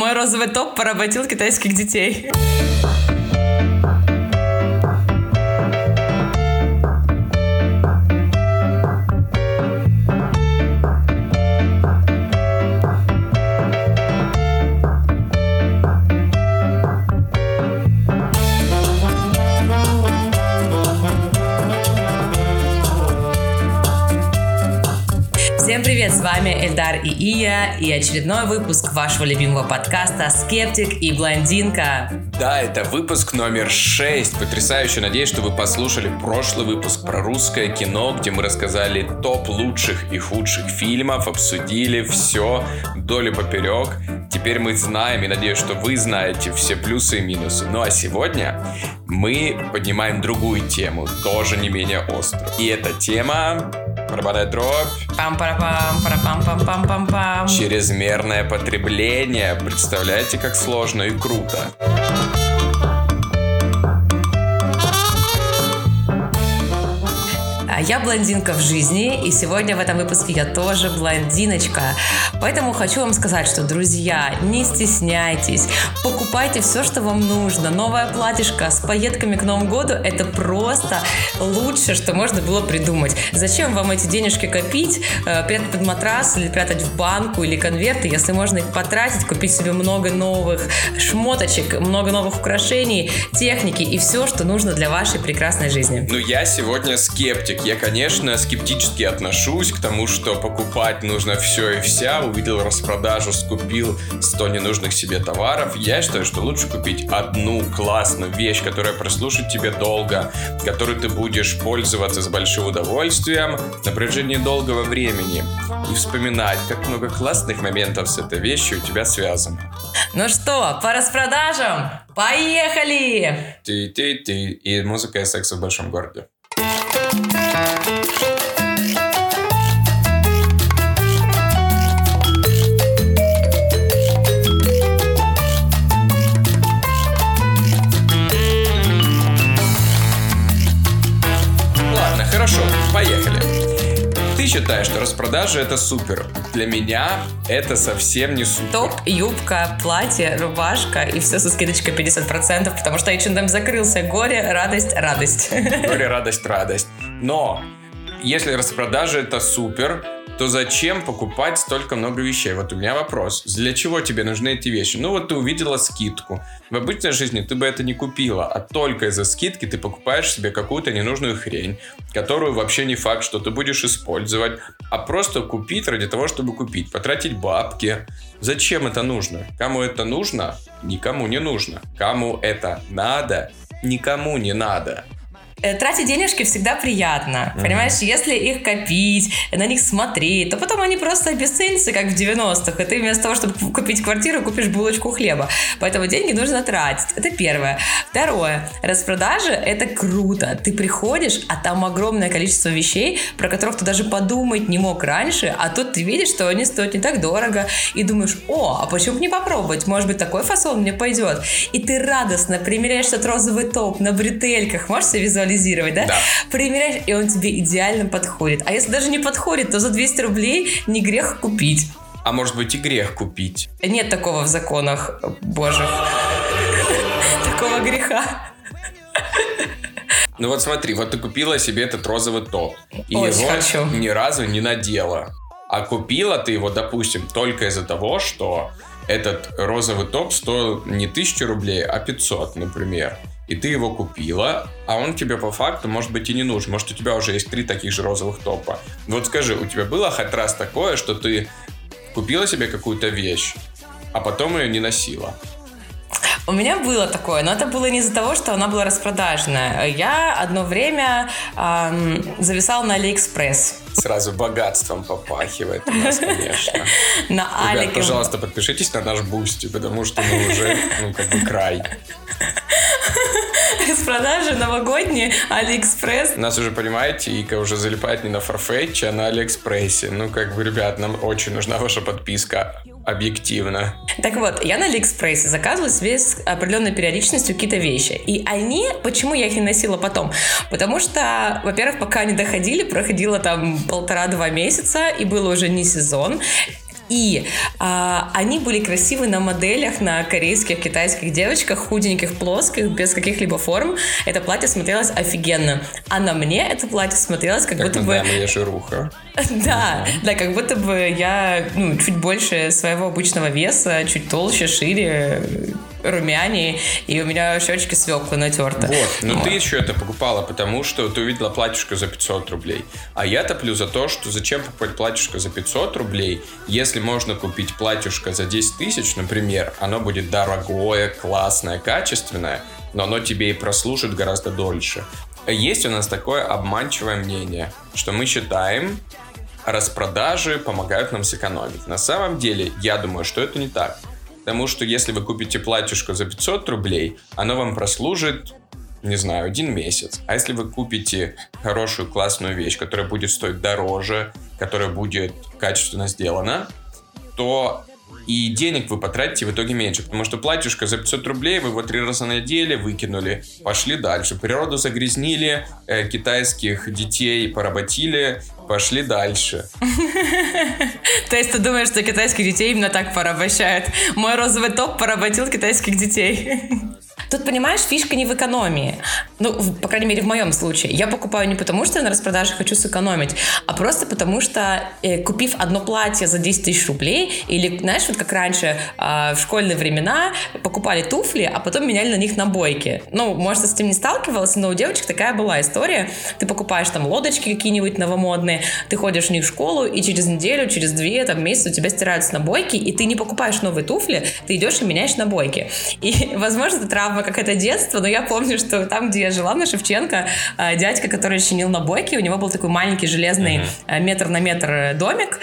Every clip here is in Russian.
Мой розовый топ поработил китайских детей. Эльдар и Ия, и очередной выпуск вашего любимого подкаста «Скептик и блондинка». Да, это выпуск номер 6. Потрясающе. Надеюсь, что вы послушали прошлый выпуск про русское кино, где мы рассказали топ лучших и худших фильмов, обсудили все вдоль и поперек. Теперь мы знаем, и надеюсь, что вы знаете все плюсы и минусы. Ну а сегодня мы поднимаем другую тему, тоже не менее острую. И эта тема Барабанная дробь. пам пара пам пара пам пам пам пам пам Чрезмерное потребление. Представляете, как сложно и круто. Я блондинка в жизни, и сегодня в этом выпуске я тоже блондиночка. Поэтому хочу вам сказать, что, друзья, не стесняйтесь, покупайте все, что вам нужно. Новая платьишко с пайетками к Новому году – это просто лучшее, что можно было придумать. Зачем вам эти денежки копить, э, прятать под матрас или прятать в банку или конверты, если можно их потратить, купить себе много новых шмоточек, много новых украшений, техники и все, что нужно для вашей прекрасной жизни. Ну, я сегодня скептик. Я, конечно, скептически отношусь к тому, что покупать нужно все и вся. Увидел распродажу, скупил 100 ненужных себе товаров. Я считаю, что лучше купить одну классную вещь, которая прослужит тебе долго, которой ты будешь пользоваться с большим удовольствием на протяжении долгого времени. И вспоминать, как много классных моментов с этой вещью у тебя связано. Ну что, по распродажам? Поехали! Ты-ты-ты. И музыка и секс в большом городе. Ты считаешь, что распродажа это супер. Для меня это совсем не супер. Топ, юбка, платье, рубашка и все со скидочкой 50%, потому что H&M закрылся. Горе, радость, радость. Горе, радость, радость. Но если распродажа это супер, то зачем покупать столько много вещей? Вот у меня вопрос. Для чего тебе нужны эти вещи? Ну вот ты увидела скидку. В обычной жизни ты бы это не купила, а только из-за скидки ты покупаешь себе какую-то ненужную хрень, которую вообще не факт, что ты будешь использовать, а просто купить ради того, чтобы купить, потратить бабки. Зачем это нужно? Кому это нужно? Никому не нужно. Кому это надо? Никому не надо. Э, Тратить денежки всегда приятно. Понимаешь, если их копить, на них смотреть, то потом они просто обесценятся, как в 90-х. И ты вместо того, чтобы купить квартиру, купишь булочку хлеба. Поэтому деньги нужно тратить. Это первое. Второе. Распродажа – это круто. Ты приходишь, а там огромное количество вещей, про которых ты даже подумать не мог раньше, а тут ты видишь, что они стоят не так дорого, и думаешь, о, а почему бы не попробовать? Может быть, такой фасон мне пойдет. И ты радостно примеряешь этот розовый топ на бретельках. Можешь себе визуализировать, да? Да. Примеряешь, и он тебе идеально подходит. А если даже не подходит, то за 200 рублей не грех купить. А может быть и грех купить. Нет такого в законах божьих. Такого греха. Ну вот смотри, вот ты купила себе этот розовый топ. И Очень его хочу. ни разу не надела. А купила ты его, допустим, только из-за того, что этот розовый топ стоил не 1000 рублей, а 500, например. И ты его купила, а он тебе по факту, может быть, и не нужен. Может, у тебя уже есть три таких же розовых топа. Вот скажи, у тебя было хоть раз такое, что ты купила себе какую-то вещь, а потом ее не носила? У меня было такое, но это было не из-за того, что она была распродажная. Я одно время ам, зависала на Алиэкспресс. Сразу богатством попахивает у нас, конечно. На Ребят, Алике. пожалуйста, подпишитесь на наш Бусти, потому что мы уже, ну, как бы край. Распродажи новогодние, Алиэкспресс. Нас уже, понимаете, Ика уже залипает не на Farfetch, а на Алиэкспрессе. Ну, как бы, ребят, нам очень нужна ваша подписка. Объективно. Так вот, я на Алиэкспрессе заказывала себе с определенной периодичностью какие-то вещи. И они, почему я их не носила потом? Потому что, во-первых, пока они доходили, проходило там полтора-два месяца, и было уже не сезон. И а, они были красивы на моделях, на корейских, китайских девочках, худеньких, плоских, без каких-либо форм. Это платье смотрелось офигенно. А на мне это платье смотрелось как, Как будто мы бы... знаем, я жируха. Да, да, как будто бы я ну, чуть больше своего обычного веса, чуть толще, шире, румянее, и у меня щечки свеклы натерты. Вот, но Вот. ты еще это покупала, потому что ты увидела платьишко за 500 рублей. А я топлю за то, что зачем покупать платьишко за 500 рублей, если можно купить платьишко за 10 тысяч, например, оно будет дорогое, классное, качественное, но оно тебе и прослужит гораздо дольше. Есть у нас такое обманчивое мнение, что мы считаем, распродажи помогают нам сэкономить. На самом деле, я думаю, что это не так. Потому что если вы купите платьишко за 500 рублей, оно вам прослужит, не знаю, один месяц. А если вы купите хорошую классную вещь, которая будет стоить дороже, которая будет качественно сделана, то и денег вы потратите в итоге меньше. Потому что платьишко за 500 рублей вы его три раза надели, выкинули, пошли дальше. Природу загрязнили, э, китайских детей поработили, пошли дальше. То есть ты думаешь, что китайских детей именно так порабощают? Мой розовый топ поработил китайских детей. Тут, понимаешь, фишка не в экономии. Ну, в- по крайней мере, в моем случае. Я покупаю не потому, что я на распродаже хочу сэкономить, а просто потому, что э, купив одно платье за 10 тысяч рублей, или, знаешь, вот как раньше а, в школьные времена покупали туфли, а потом меняли на них набойки. Ну, может, с этим не сталкивался, но у девочек такая была история. Ты покупаешь там лодочки какие-нибудь новомодные, ты ходишь в них в школу, и через неделю, через две, там, месяц у тебя стираются набойки, и ты не покупаешь новые туфли, ты идешь и меняешь набойки. И, возможно, это травма какая-то детства, но я помню, что там, где я жила, на Шевченко, а, дядька, который чинил набойки, у него был такой маленький железный а, метр на метр э, домик.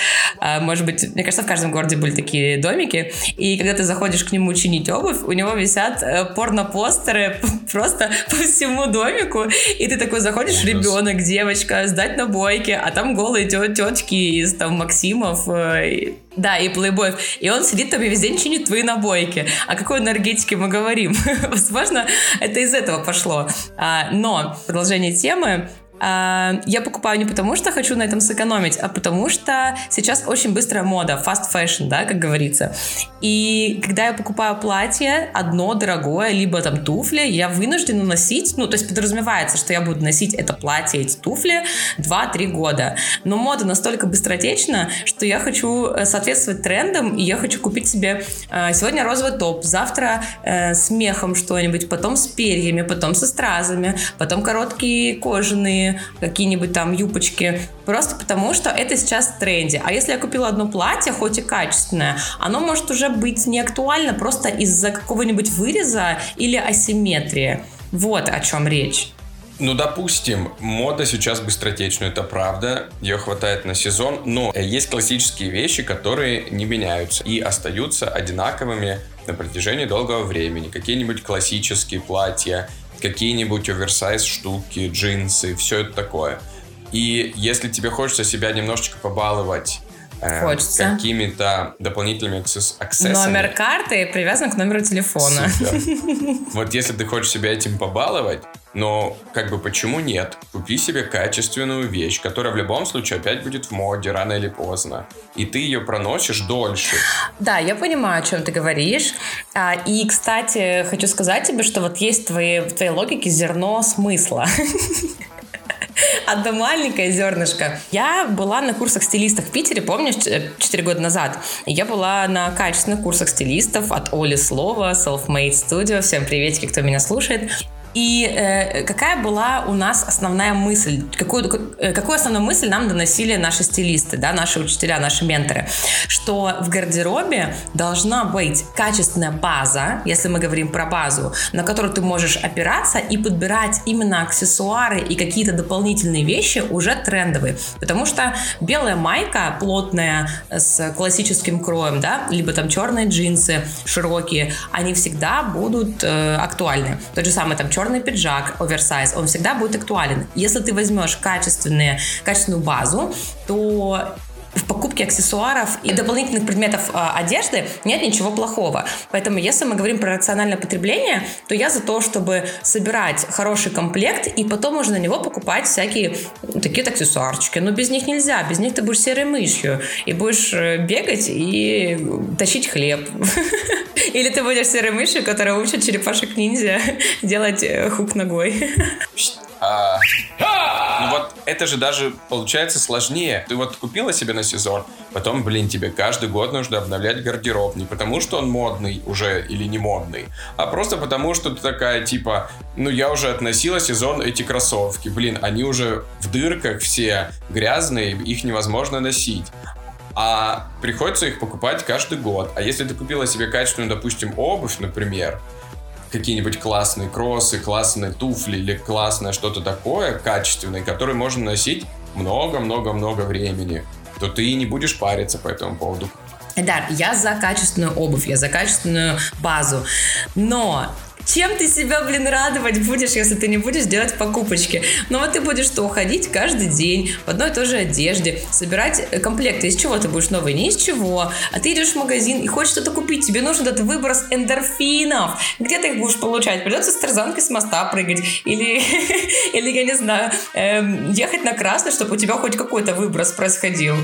Может быть, мне кажется, в каждом городе были такие домики. И когда ты заходишь к нему чинить обувь, у него висят э, порно-постеры просто по всему домику. И ты такой заходишь, ребенок, девочка, сдать набойки, а там голые тетки из там Максимов, э, и- да, и плейбоев. И он сидит там и весь день чинит твои набойки. О какой энергетике мы говорим? Возможно, это из этого пошло. А, Но, продолжение темы, я покупаю не потому, что хочу на этом сэкономить, а потому что сейчас очень быстрая мода, fast fashion, да, как говорится. И когда я покупаю платье, одно дорогое, либо там туфли, я вынуждена носить, ну, то есть подразумевается, что я буду носить это платье, эти туфли 2-3 года. Но мода настолько быстротечна, что я хочу э, соответствовать трендам, и я хочу купить себе э, сегодня розовый топ, завтра э, с мехом что-нибудь, потом с перьями, потом со стразами, потом короткие кожаные какие-нибудь там юбочки. Просто потому, что это сейчас в тренде. А если я купила одно платье, хоть и качественное, оно может уже быть не актуально просто из-за какого-нибудь выреза или асимметрии. Вот о чем речь. Ну, допустим, мода сейчас быстротечная, это правда, ее хватает на сезон, но есть классические вещи, которые не меняются и остаются одинаковыми на протяжении долгого времени. Какие-нибудь классические платья, какие-нибудь оверсайз штуки, джинсы, все это такое. И если тебе хочется себя немножечко побаловать э, Хочется. какими-то дополнительными аксесс- аксессами, Номер карты привязан к номеру телефона. Супер. Вот если ты хочешь себя этим побаловать, но как бы почему нет? Купи себе качественную вещь, которая в любом случае опять будет в моде рано или поздно. И ты ее проносишь дольше. Да, я понимаю, о чем ты говоришь. А, И, кстати, хочу сказать тебе, что вот есть в твоей, в твоей логике зерно смысла. Одно маленькое зернышко. Я была на курсах стилистов в Питере, помнишь, 4 года назад. Я была на качественных курсах стилистов от Оли Слова, Self-Made Studio. Всем приветики, кто меня слушает. И э, какая была у нас основная мысль? Какую, э, какую основную мысль нам доносили наши стилисты, да, наши учителя, наши менторы? Что в гардеробе должна быть качественная база, если мы говорим про базу, на которую ты можешь опираться и подбирать именно аксессуары и какие-то дополнительные вещи уже трендовые. Потому что белая майка плотная с классическим кроем, да, либо там черные джинсы широкие, они всегда будут э, актуальны. Тот же самый там черный пиджак, оверсайз, он всегда будет актуален. Если ты возьмешь качественные, качественную базу, то в покупке аксессуаров и дополнительных предметов э, одежды нет ничего плохого. Поэтому, если мы говорим про рациональное потребление, то я за то, чтобы собирать хороший комплект и потом уже на него покупать всякие такие аксессуарчики. Но без них нельзя, без них ты будешь серой мышью и будешь э, бегать и тащить хлеб. Или ты будешь серой мышью, которая учит черепашек-ниндзя делать э, хук ногой. А, ну вот это же даже получается сложнее. Ты вот купила себе на сезон, потом, блин, тебе каждый год нужно обновлять гардероб. Не потому, что он модный уже или не модный, а просто потому, что ты такая, типа, ну я уже относила сезон эти кроссовки. Блин, они уже в дырках все грязные, их невозможно носить а приходится их покупать каждый год. А если ты купила себе качественную, допустим, обувь, например, какие-нибудь классные кроссы, классные туфли или классное что-то такое качественное, которое можно носить много-много-много времени, то ты не будешь париться по этому поводу. Да, я за качественную обувь, я за качественную базу. Но чем ты себя, блин, радовать будешь, если ты не будешь делать покупочки? Ну вот ты будешь что, уходить каждый день в одной и той же одежде, собирать э, комплекты. Из чего ты будешь новый? Не из чего. А ты идешь в магазин и хочешь что-то купить. Тебе нужен этот выброс эндорфинов. Где ты их будешь получать? Придется с тарзанкой с моста прыгать. Или, или я не знаю, эм, ехать на красный, чтобы у тебя хоть какой-то выброс происходил.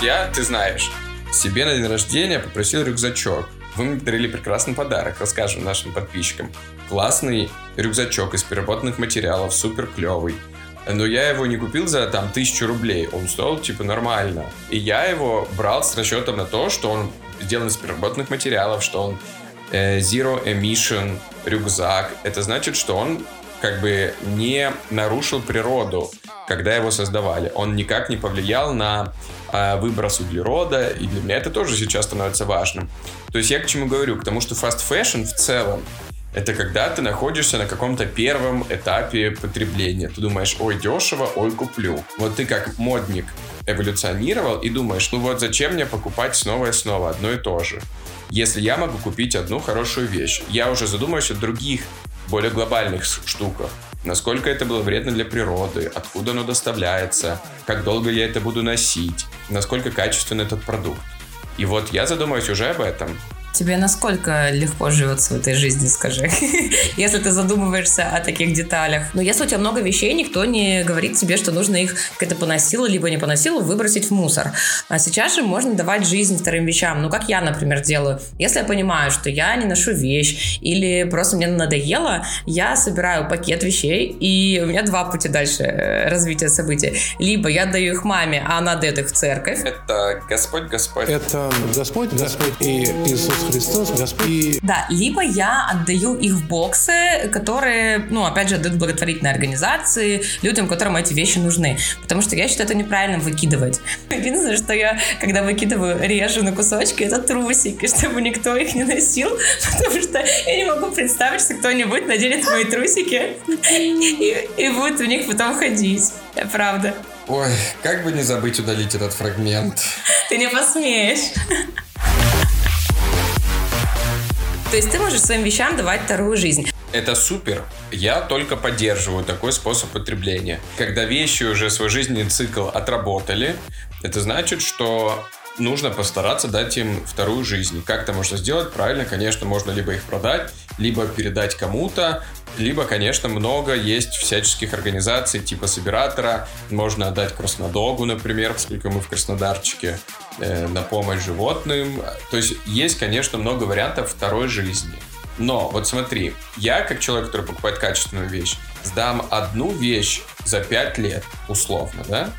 Я, ты знаешь, себе на день рождения попросил рюкзачок. Вы мне подарили прекрасный подарок, расскажем нашим подписчикам. Классный рюкзачок из переработанных материалов, супер клевый. Но я его не купил за там тысячу рублей, он стоил типа нормально. И я его брал с расчетом на то, что он сделан из переработанных материалов, что он э, zero emission рюкзак. Это значит, что он как бы не нарушил природу, когда его создавали. Он никак не повлиял на э, выброс углерода, и для меня это тоже сейчас становится важным. То есть я к чему говорю? К тому, что fast fashion в целом это когда ты находишься на каком-то первом этапе потребления. Ты думаешь, ой, дешево, ой, куплю. Вот ты как модник эволюционировал и думаешь, ну вот зачем мне покупать снова и снова одно и то же? Если я могу купить одну хорошую вещь, я уже задумаюсь о других, более глобальных штуках насколько это было вредно для природы, откуда оно доставляется, как долго я это буду носить, насколько качественный этот продукт. И вот я задумаюсь уже об этом. Тебе насколько легко живется в этой жизни, скажи, если ты задумываешься о таких деталях. Но если у тебя много вещей, никто не говорит тебе, что нужно их как-то поносило, либо не поносило, выбросить в мусор. А сейчас же можно давать жизнь вторым вещам. Ну, как я, например, делаю. Если я понимаю, что я не ношу вещь, или просто мне надоело, я собираю пакет вещей, и у меня два пути дальше э, развития событий. Либо я даю их маме, а она дает их в церковь. Это Господь, Господь. Это Господь, Господь и Иисус Христос, Господь. Да, либо я отдаю их в боксы, которые, ну, опять же, отдают благотворительные организации, людям, которым эти вещи нужны. Потому что я считаю это неправильно выкидывать. Единственное, что я, когда выкидываю, режу на кусочки, это трусики, чтобы никто их не носил, потому что я не могу представить, что кто-нибудь наденет мои трусики и, и будет в них потом ходить. Правда. Ой, как бы не забыть удалить этот фрагмент. Ты не посмеешь. То есть ты можешь своим вещам давать вторую жизнь. Это супер. Я только поддерживаю такой способ потребления. Когда вещи уже свой жизненный цикл отработали, это значит, что нужно постараться дать им вторую жизнь. Как это можно сделать? Правильно, конечно, можно либо их продать, либо передать кому-то, либо, конечно, много есть всяческих организаций типа Собиратора. Можно отдать Краснодогу, например, поскольку мы в Краснодарчике, на помощь животным. То есть есть, конечно, много вариантов второй жизни. Но вот смотри, я как человек, который покупает качественную вещь, сдам одну вещь за 5 лет, условно, да?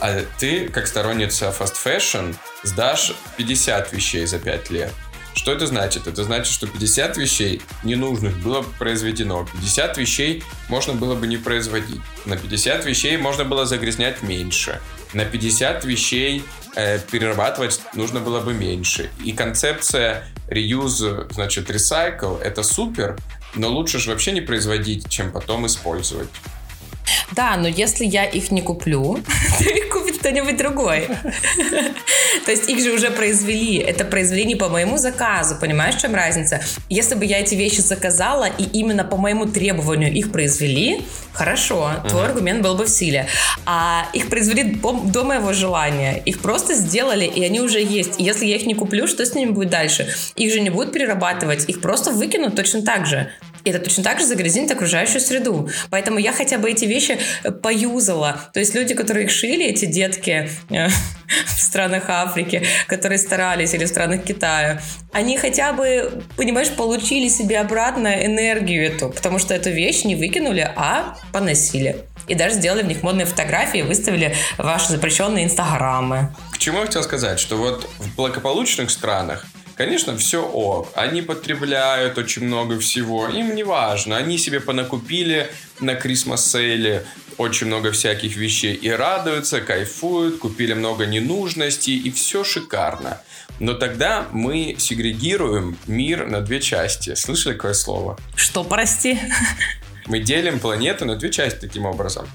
А ты, как сторонница fast fashion, сдашь 50 вещей за 5 лет. Что это значит? Это значит, что 50 вещей ненужных было произведено. 50 вещей можно было бы не производить. На 50 вещей можно было загрязнять меньше. На 50 вещей э, перерабатывать нужно было бы меньше. И концепция reuse, значит, recycle, это супер, но лучше же вообще не производить, чем потом использовать. Да, но если я их не куплю, то их купит кто-нибудь другой. То есть их же уже произвели. Это произвели не по моему заказу. Понимаешь, в чем разница? Если бы я эти вещи заказала и именно по моему требованию их произвели, хорошо, твой аргумент был бы в силе. А их произвели до моего желания. Их просто сделали, и они уже есть. И если я их не куплю, что с ними будет дальше? Их же не будут перерабатывать, их просто выкинут точно так же. И это точно так же загрязнит окружающую среду. Поэтому я хотя бы эти вещи э, поюзала. То есть люди, которые их шили, эти детки э, в странах Африки, которые старались, или в странах Китая, они хотя бы, понимаешь, получили себе обратно энергию эту, потому что эту вещь не выкинули, а поносили. И даже сделали в них модные фотографии, выставили ваши запрещенные инстаграмы. К чему я хотел сказать, что вот в благополучных странах Конечно, все ок. Они потребляют очень много всего. Им не важно. Они себе понакупили на Крисмас сейле очень много всяких вещей и радуются, кайфуют, купили много ненужностей и все шикарно. Но тогда мы сегрегируем мир на две части. Слышали какое слово? Что, прости? Мы делим планету на две части таким образом.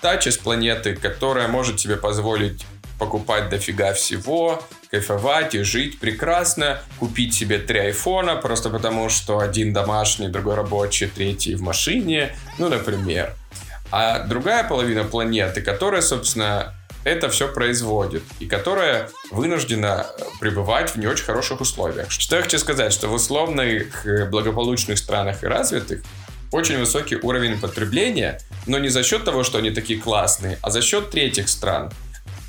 Та часть планеты, которая может себе позволить покупать дофига всего, кайфовать и жить прекрасно, купить себе три айфона, просто потому что один домашний, другой рабочий, третий в машине, ну, например. А другая половина планеты, которая, собственно, это все производит и которая вынуждена пребывать в не очень хороших условиях. Что я хочу сказать, что в условных э, благополучных странах и развитых очень высокий уровень потребления, но не за счет того, что они такие классные, а за счет третьих стран –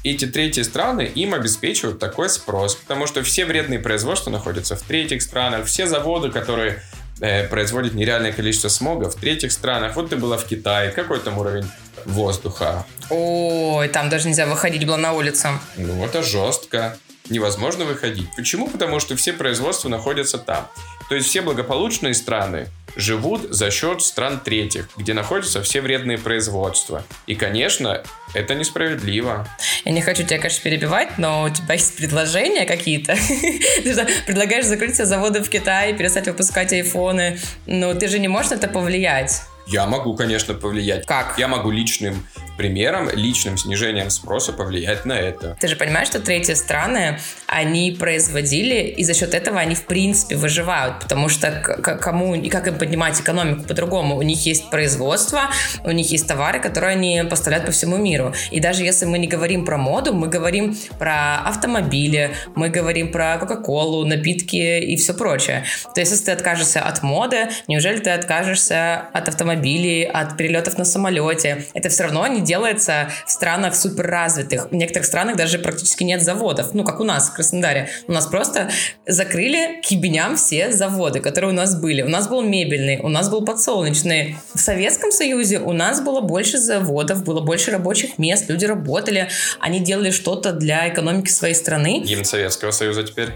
эти третьи страны им обеспечивают такой спрос, потому что все вредные производства находятся в третьих странах, все заводы, которые э, производят нереальное количество смога в третьих странах. Вот ты была в Китае, какой там уровень воздуха? Ой, там даже нельзя выходить было на улицу. Ну, это жестко. Невозможно выходить. Почему? Потому что все производства находятся там. То есть все благополучные страны живут за счет стран третьих, где находятся все вредные производства. И, конечно, это несправедливо. Я не хочу тебя, конечно, перебивать, но у тебя есть предложения какие-то. Ты предлагаешь закрыть все заводы в Китае, перестать выпускать айфоны. Но ты же не можешь на это повлиять. Я могу, конечно, повлиять. Как? Я могу личным примером, личным снижением спроса повлиять на это. Ты же понимаешь, что третьи страны, они производили, и за счет этого они в принципе выживают, потому что кому и как им поднимать экономику по-другому? У них есть производство, у них есть товары, которые они поставляют по всему миру. И даже если мы не говорим про моду, мы говорим про автомобили, мы говорим про Кока-Колу, напитки и все прочее. То есть, если ты откажешься от моды, неужели ты откажешься от автомобилей, от перелетов на самолете? Это все равно не делается в странах суперразвитых. В некоторых странах даже практически нет заводов. Ну, как у нас в Краснодаре. У нас просто закрыли к ебеням все заводы, которые у нас были. У нас был мебельный, у нас был подсолнечный. В Советском Союзе у нас было больше заводов, было больше рабочих мест, люди работали, они делали что-то для экономики своей страны. Гимн Советского Союза теперь.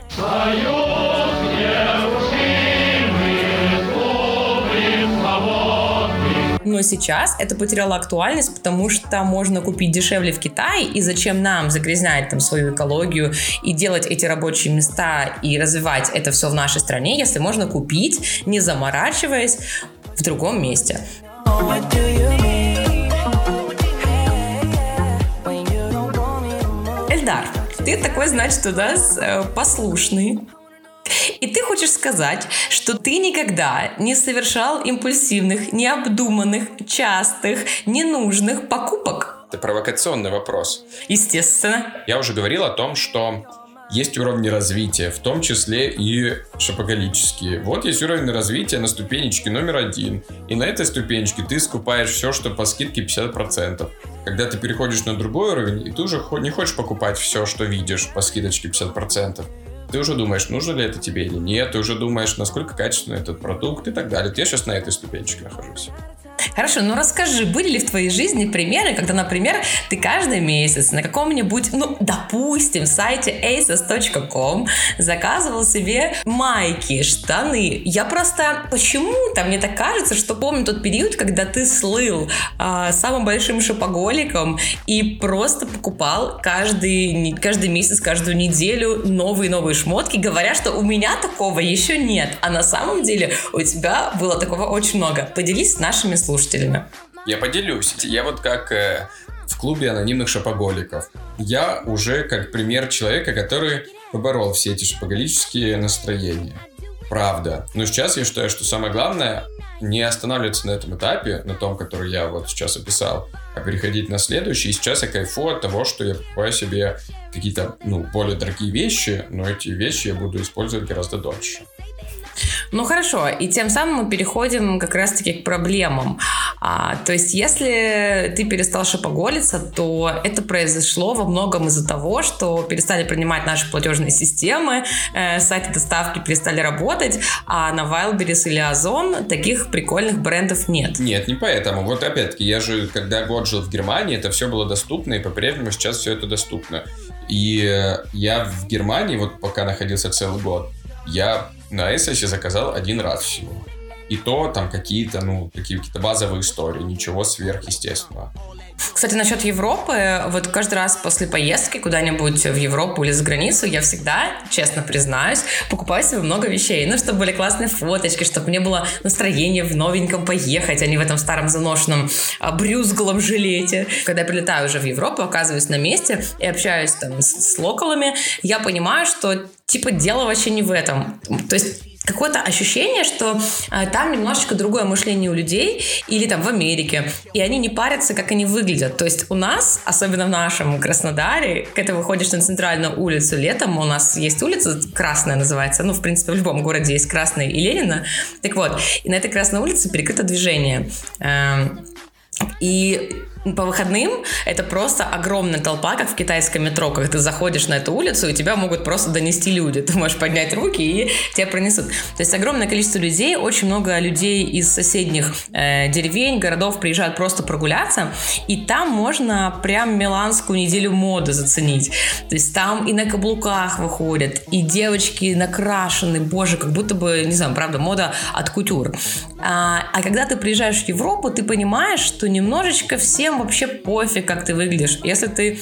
Но сейчас это потеряло актуальность, потому что можно купить дешевле в Китае, и зачем нам загрязнять там свою экологию и делать эти рабочие места и развивать это все в нашей стране, если можно купить, не заморачиваясь, в другом месте. Эльдар, ты такой, значит, у нас э, послушный, и ты хочешь сказать, что ты никогда не совершал импульсивных, необдуманных, частых, ненужных покупок? Это провокационный вопрос. Естественно. Я уже говорил о том, что есть уровни развития, в том числе и шопоголические. Вот есть уровень развития на ступенечке номер один. И на этой ступенечке ты скупаешь все, что по скидке 50%. Когда ты переходишь на другой уровень, и ты уже не хочешь покупать все, что видишь по скидочке 50%. Ты уже думаешь, нужно ли это тебе или нет, ты уже думаешь, насколько качественный этот продукт и так далее. Я сейчас на этой ступенчике нахожусь. Хорошо, ну расскажи, были ли в твоей жизни примеры, когда, например, ты каждый месяц на каком-нибудь, ну, допустим, сайте aces.com заказывал себе майки, штаны. Я просто почему-то, мне так кажется, что помню тот период, когда ты слыл а, самым большим шопоголиком и просто покупал каждый, каждый месяц, каждую неделю новые-новые шмотки, говоря, что у меня такого еще нет. А на самом деле у тебя было такого очень много. Поделись с нашими слушателями. Я поделюсь. Я вот как э, в клубе анонимных шопоголиков. Я уже как пример человека, который поборол все эти шопоголические настроения. Правда. Но сейчас я считаю, что самое главное не останавливаться на этом этапе, на том, который я вот сейчас описал, а переходить на следующий. И сейчас я кайфую от того, что я покупаю себе какие-то, ну, более дорогие вещи, но эти вещи я буду использовать гораздо дольше. Ну хорошо, и тем самым мы переходим как раз-таки к проблемам. А, то есть, если ты перестал шопоголиться, то это произошло во многом из-за того, что перестали принимать наши платежные системы, э, сайты доставки перестали работать, а на Wildberries или Озон таких прикольных брендов нет. Нет, не поэтому. Вот опять-таки, я же, когда год жил в Германии, это все было доступно, и по-прежнему сейчас все это доступно. И я в Германии, вот пока находился целый год, я на Эссосе заказал один раз всего. И то там какие-то, ну, какие-то базовые истории, ничего сверхъестественного. Кстати, насчет Европы, вот каждый раз после поездки куда-нибудь в Европу или за границу я всегда, честно признаюсь, покупаю себе много вещей. Ну, чтобы были классные фоточки, чтобы мне было настроение в новеньком поехать, а не в этом старом заношенном а, брюзглом жилете. Когда я прилетаю уже в Европу, оказываюсь на месте и общаюсь там с, с локалами, я понимаю, что типа дело вообще не в этом. То есть какое-то ощущение, что э, там немножечко другое мышление у людей, или там в Америке, и они не парятся, как они выглядят. То есть у нас, особенно в нашем Краснодаре, когда ты выходишь на центральную улицу летом, у нас есть улица красная называется, ну, в принципе, в любом городе есть красная и Ленина. Так вот, и на этой красной улице перекрыто движение. Э, и по выходным это просто огромная толпа, как в китайском метро, когда ты заходишь на эту улицу, и тебя могут просто донести люди. Ты можешь поднять руки, и тебя пронесут. То есть огромное количество людей, очень много людей из соседних э, деревень, городов приезжают просто прогуляться, и там можно прям миланскую неделю моды заценить. То есть там и на каблуках выходят, и девочки накрашены, боже, как будто бы, не знаю, правда, мода от кутюр. А, а когда ты приезжаешь в Европу, ты понимаешь, что немножечко всем всем вообще пофиг, как ты выглядишь. Если ты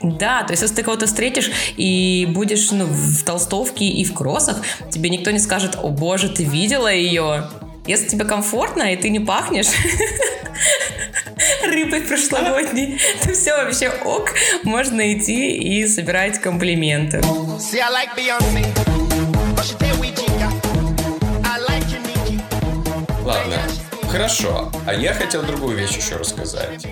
да, то есть если ты кого-то встретишь и будешь ну, в толстовке и в кроссах, тебе никто не скажет, о боже, ты видела ее? Если тебе комфортно и ты не пахнешь рыбой прошлогодней, то все вообще ок, можно идти и собирать комплименты. Ладно, Хорошо, а я хотел другую вещь еще рассказать.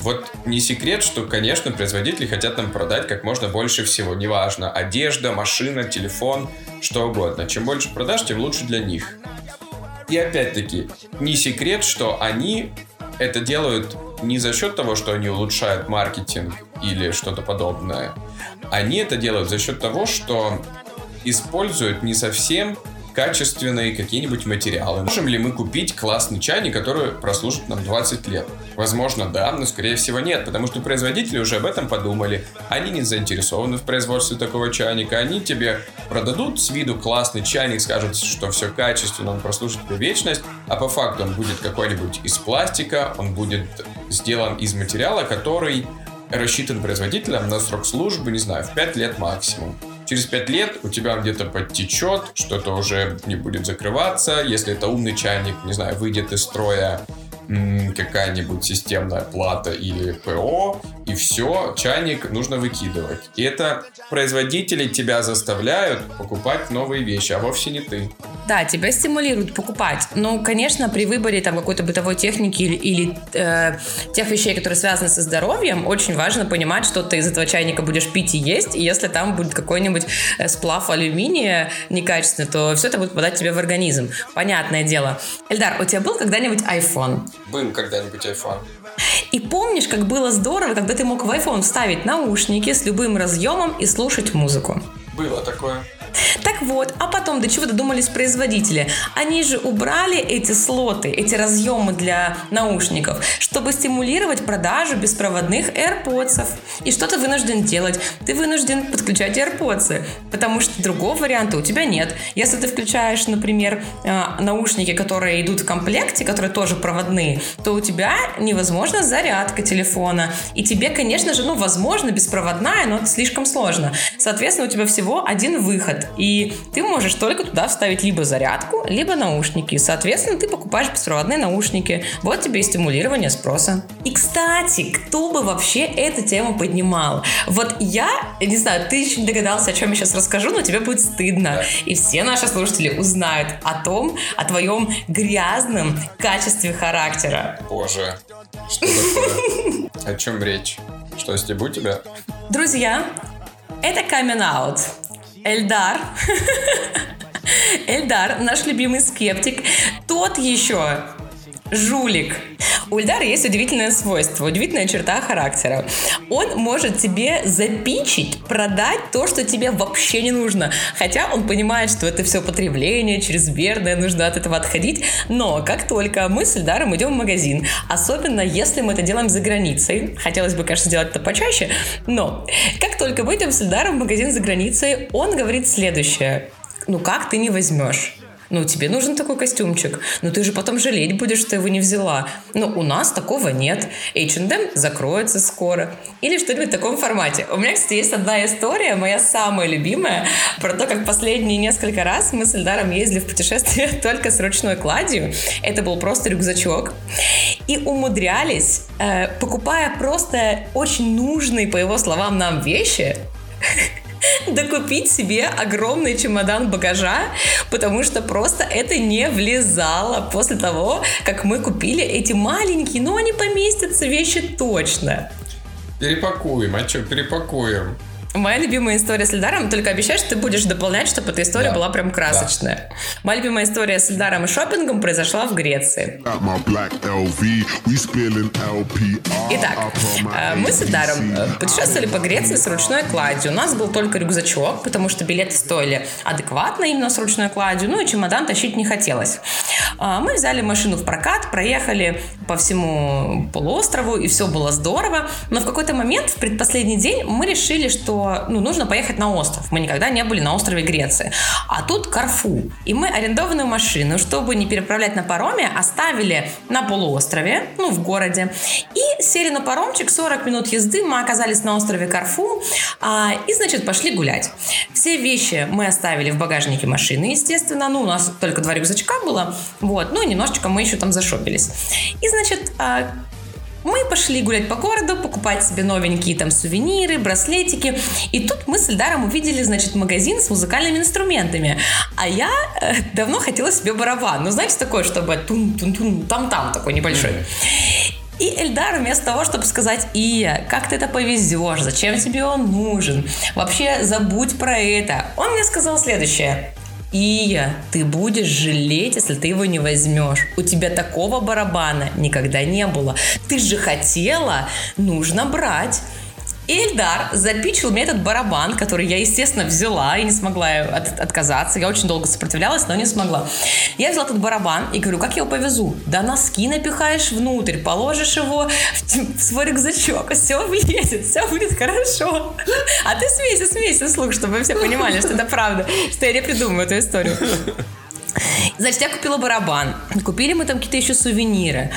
Вот не секрет, что, конечно, производители хотят нам продать как можно больше всего. Неважно, одежда, машина, телефон, что угодно. Чем больше продаж, тем лучше для них. И опять-таки, не секрет, что они это делают не за счет того, что они улучшают маркетинг или что-то подобное. Они это делают за счет того, что используют не совсем качественные какие-нибудь материалы. Можем ли мы купить классный чайник, который прослужит нам 20 лет? Возможно, да, но скорее всего нет, потому что производители уже об этом подумали. Они не заинтересованы в производстве такого чайника. Они тебе продадут с виду классный чайник, скажут, что все качественно, он прослужит тебе вечность, а по факту он будет какой-нибудь из пластика, он будет сделан из материала, который рассчитан производителем на срок службы, не знаю, в 5 лет максимум. Через 5 лет у тебя где-то подтечет, что-то уже не будет закрываться. Если это умный чайник, не знаю, выйдет из строя какая-нибудь системная плата или ПО, и все, чайник нужно выкидывать. И это производители тебя заставляют покупать новые вещи, а вовсе не ты. Да, тебя стимулируют покупать. Ну, конечно, при выборе там какой-то бытовой техники или, или э, тех вещей, которые связаны со здоровьем, очень важно понимать, что ты из этого чайника будешь пить и есть, и если там будет какой-нибудь э, сплав алюминия некачественный, то все это будет попадать тебе в организм. Понятное дело. Эльдар, у тебя был когда-нибудь iPhone? Был когда-нибудь iPhone. И помнишь, как было здорово, когда ты мог в iPhone вставить наушники с любым разъемом и слушать музыку? Было такое. Так вот, а потом до чего додумались производители? Они же убрали эти слоты, эти разъемы для наушников, чтобы стимулировать продажу беспроводных AirPods. И что ты вынужден делать? Ты вынужден подключать AirPods, потому что другого варианта у тебя нет. Если ты включаешь, например, э, наушники, которые идут в комплекте, которые тоже проводные, то у тебя невозможна зарядка телефона. И тебе, конечно же, ну, возможно, беспроводная, но это слишком сложно. Соответственно, у тебя всего один выход. И ты можешь только туда вставить либо зарядку, либо наушники. Соответственно, ты покупаешь беспроводные наушники. Вот тебе и стимулирование спроса. И, кстати, кто бы вообще эту тему поднимал? Вот я, не знаю, ты еще не догадался, о чем я сейчас расскажу, но тебе будет стыдно. И все наши слушатели узнают о том, о твоем грязном качестве характера. Боже, что такое? О чем речь? Что, стебу тебя? Друзья, это камин аут. Эльдар. Эльдар, наш любимый скептик, тот еще жулик. У Ильдара есть удивительное свойство, удивительная черта характера. Он может тебе запичить, продать то, что тебе вообще не нужно. Хотя он понимает, что это все потребление чрезмерное, нужно от этого отходить. Но как только мы с Ильдаром идем в магазин, особенно если мы это делаем за границей, хотелось бы, конечно, делать это почаще, но как только мы идем с Ильдаром в магазин за границей, он говорит следующее. Ну как ты не возьмешь? Ну, тебе нужен такой костюмчик. Но ты же потом жалеть будешь, что его не взяла. Но у нас такого нет. H&M закроется скоро. Или что-нибудь в таком формате. У меня, кстати, есть одна история, моя самая любимая, про то, как последние несколько раз мы с Эльдаром ездили в путешествие только с ручной кладью. Это был просто рюкзачок. И умудрялись, э, покупая просто очень нужные, по его словам, нам вещи, докупить себе огромный чемодан багажа, потому что просто это не влезало после того, как мы купили эти маленькие, но они поместятся вещи точно. Перепакуем, а что, перепакуем. Моя любимая история с Эльдаром, только обещаешь, что ты будешь дополнять, чтобы эта история Да. была прям красочная. Моя любимая история с Эльдаром и шопингом произошла в Греции. Итак, э, мы с Эльдаром э, путешествовали по Греции с ручной кладью. У нас был только рюкзачок, потому что билеты стоили адекватно именно с ручной кладью, ну и чемодан тащить не хотелось. А, Мы взяли машину в прокат, проехали по всему полуострову, и все было здорово. Но в какой-то момент, в предпоследний день, мы решили, что ну, нужно поехать на остров. Мы никогда не были на острове Греции. А тут Карфу. И мы арендованную машину, чтобы не переправлять на пароме, оставили на полуострове, ну, в городе. И сели на паромчик, 40 минут езды, мы оказались на острове Карфу, а, и, значит, пошли гулять. Все вещи мы оставили в багажнике машины, естественно, ну, у нас только два рюкзачка было, вот, ну, и немножечко мы еще там зашопились. И, значит, а, мы пошли гулять по городу, покупать себе новенькие там сувениры, браслетики. И тут мы с Эльдаром увидели, значит, магазин с музыкальными инструментами. А я э, давно хотела себе барабан. Ну, знаете, такой, чтобы тун-тун-тун, там-там такой небольшой. И Эльдар вместо того, чтобы сказать, Ия, как ты это повезешь, зачем тебе он нужен, вообще забудь про это, он мне сказал следующее. Ия, ты будешь жалеть, если ты его не возьмешь. У тебя такого барабана никогда не было. Ты же хотела, нужно брать. И Эльдар запичил мне этот барабан, который я, естественно, взяла и не смогла от- отказаться. Я очень долго сопротивлялась, но не смогла. Я взяла этот барабан и говорю, как я его повезу? Да носки напихаешь внутрь, положишь его в, в свой рюкзачок, все влезет, все будет хорошо. А ты смейся, смейся вслух, чтобы все понимали, что это правда, что я не придумываю эту историю. Значит, я купила барабан. Купили мы там какие-то еще сувениры.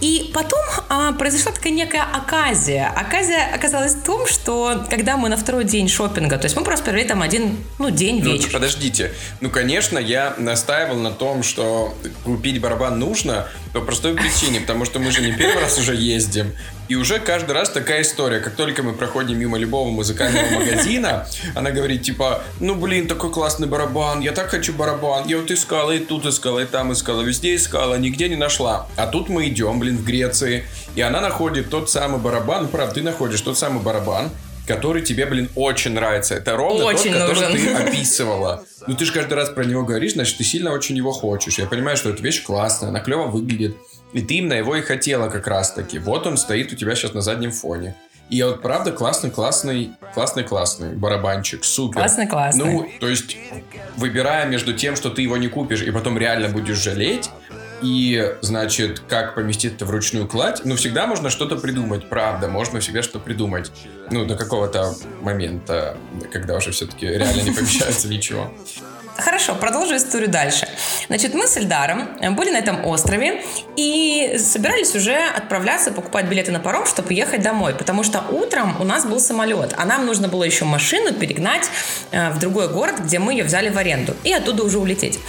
И потом а, произошла такая некая оказия. Оказия оказалась в том, что когда мы на второй день шопинга, то есть мы просто провели там один, ну, день, Ну, вечер. подождите. Ну, конечно, я настаивал на том, что купить барабан нужно по простой причине, потому что мы же не первый раз уже ездим. И уже каждый раз такая история. Как только мы проходим мимо любого музыкального магазина, она говорит, типа, ну, блин, такой классный барабан, я так хочу барабан. Я вот искала, и тут искала, и там искала, везде искала, нигде не нашла. А тут мы идем, блин, в Греции, и она находит тот самый барабан, правда, ты находишь тот самый барабан, который тебе, блин, очень нравится. Это ровно Очень тот, который нужен. ты описывала. Ну, ты же каждый раз про него говоришь, значит, ты сильно очень его хочешь. Я понимаю, что эта вещь классная, она клево выглядит. И ты именно его и хотела как раз-таки. Вот он стоит у тебя сейчас на заднем фоне. И вот правда классный, классный, классный, классный барабанчик, супер. Классный, классный. Ну, то есть, выбирая между тем, что ты его не купишь и потом реально будешь жалеть, и, значит, как поместить это в ручную кладь, ну, всегда можно что-то придумать, правда, можно себе что придумать. Ну, до какого-то момента, когда уже все-таки реально не помещается ничего. Хорошо, продолжу историю дальше. Значит, мы с Эльдаром были на этом острове и собирались уже отправляться, покупать билеты на паром, чтобы ехать домой, потому что утром у нас был самолет, а нам нужно было еще машину перегнать э, в другой город, где мы ее взяли в аренду, и оттуда уже улететь.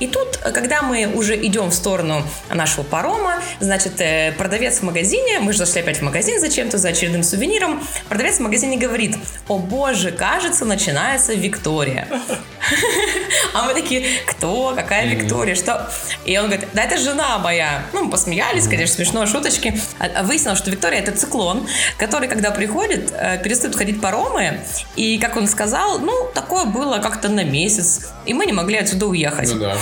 И тут, когда мы уже идем в сторону нашего парома, значит, э, продавец в магазине, мы же зашли опять в магазин зачем-то за очередным сувениром, продавец в магазине говорит, о боже, кажется, начинается Виктория. А мы такие, кто, какая Виктория, что? И он говорит, да это жена моя. Ну, мы посмеялись, конечно, смешно, шуточки. А, а выяснилось, что Виктория это циклон, который, когда приходит, э, перестают ходить паромы. И, как он сказал, ну, такое было как-то на месяц. И мы не могли отсюда уехать. Ну да.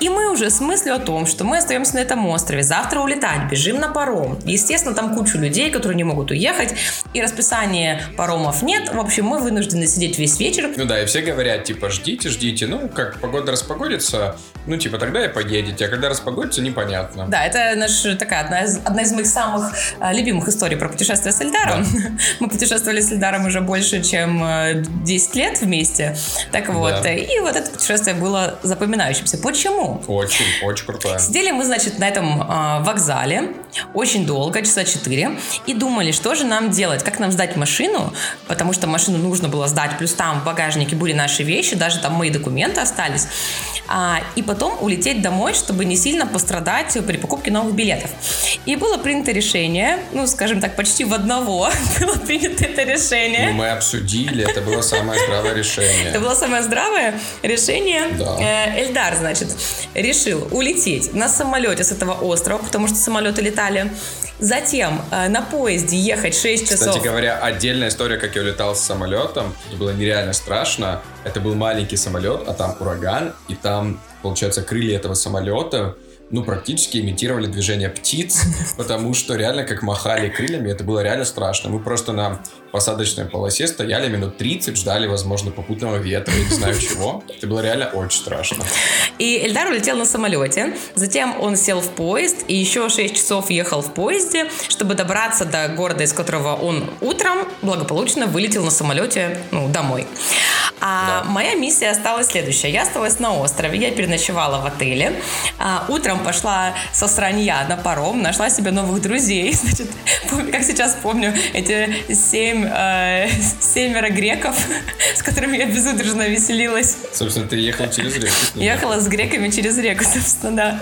И мы уже с мыслью о том, что мы остаемся на этом острове, завтра улетать, бежим на паром. Естественно, там кучу людей, которые не могут уехать, и расписания паромов нет. В общем, мы вынуждены сидеть весь вечер. Ну да, и все говорят, типа, ждите, ждите. Ну, как погода распогодится, ну, типа, тогда и поедете. А когда распогодится, непонятно. Да, это наша такая одна из, одна из моих самых а, любимых историй про путешествие с Эльдаром. Да. Мы путешествовали с Эльдаром уже больше, чем э, 10 лет вместе. Так вот, Да. и вот это путешествие было запоминающимся. Почему? Очень, очень крутая. Сидели мы, значит, на этом а, вокзале очень долго, часа 4, и думали, что же нам делать, как нам сдать машину, потому что машину нужно было сдать, плюс там в багажнике были наши вещи, даже там мои документы остались, А, и потом улететь домой, чтобы не сильно пострадать при покупке новых билетов. И было принято решение, ну, скажем так, почти в одного было принято это Ну, решение. мы обсудили, это было самое здравое решение. Это было самое здравое решение. Э, Эльдар, значит, решил улететь на самолете с этого острова, потому что самолеты летали. Затем э, на поезде ехать 6 часов. Кстати говоря, отдельная история, как я улетал с самолетом. Это было нереально страшно. Это был маленький самолет, а там ураган, и там, получается, крылья этого самолета ну, практически имитировали движение птиц, потому что реально как махали крыльями, это было реально страшно. Мы просто на посадочной полосе стояли минут 30, ждали, возможно, попутного ветра, я не знаю чего. Это было реально очень страшно. И Эльдар улетел на самолете. Затем он сел в поезд и еще 6 часов ехал в поезде, чтобы добраться до города, из которого он утром благополучно вылетел на самолете ну, домой. А Да. моя миссия осталась следующая. Я осталась на острове, я переночевала в отеле. А, утром пошла со сранья на паром, нашла себе новых друзей. Значит, как сейчас помню, эти семь, э, семеро греков, с которыми я безудержно веселилась. Собственно, ты ехал через реку. Ехала с греками через реку, собственно, да.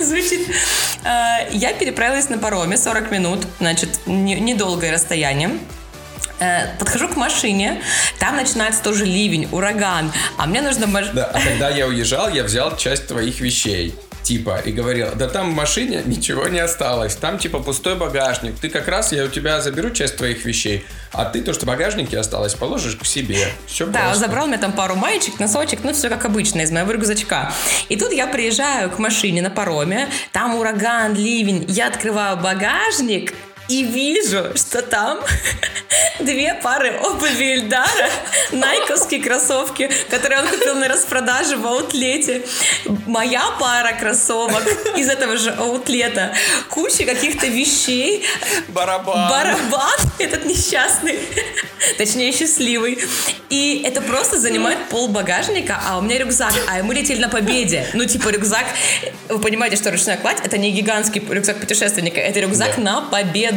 Звучит. Э, Я переправилась на пароме 40 минут, значит, не- недолгое расстояние. Э, Подхожу к машине, там начинается тоже ливень, ураган, а мне нужно... Да, а когда я уезжал, я взял часть твоих вещей. Типа, и говорил, да там в машине ничего не осталось, там типа пустой багажник, ты как раз, я у тебя заберу часть твоих вещей, а ты то, что в багажнике осталось, положишь к себе. Все Да, он забрал мне там пару маечек, носочек, ну все как обычно, из моего рюкзачка. И тут я приезжаю к машине на пароме, там ураган, ливень, я открываю багажник, и вижу, что там две пары обуви Ильдара, найковские кроссовки, которые он купил на распродаже в аутлете. Моя пара кроссовок из этого же аутлета. Куча каких-то вещей. Барабан. Барабан этот несчастный. Точнее, счастливый. И это просто занимает пол багажника, а у меня рюкзак, а мы летели на победе. Ну, типа, рюкзак, вы понимаете, что ручная кладь, это не гигантский рюкзак путешественника, это рюкзак Да. на победу,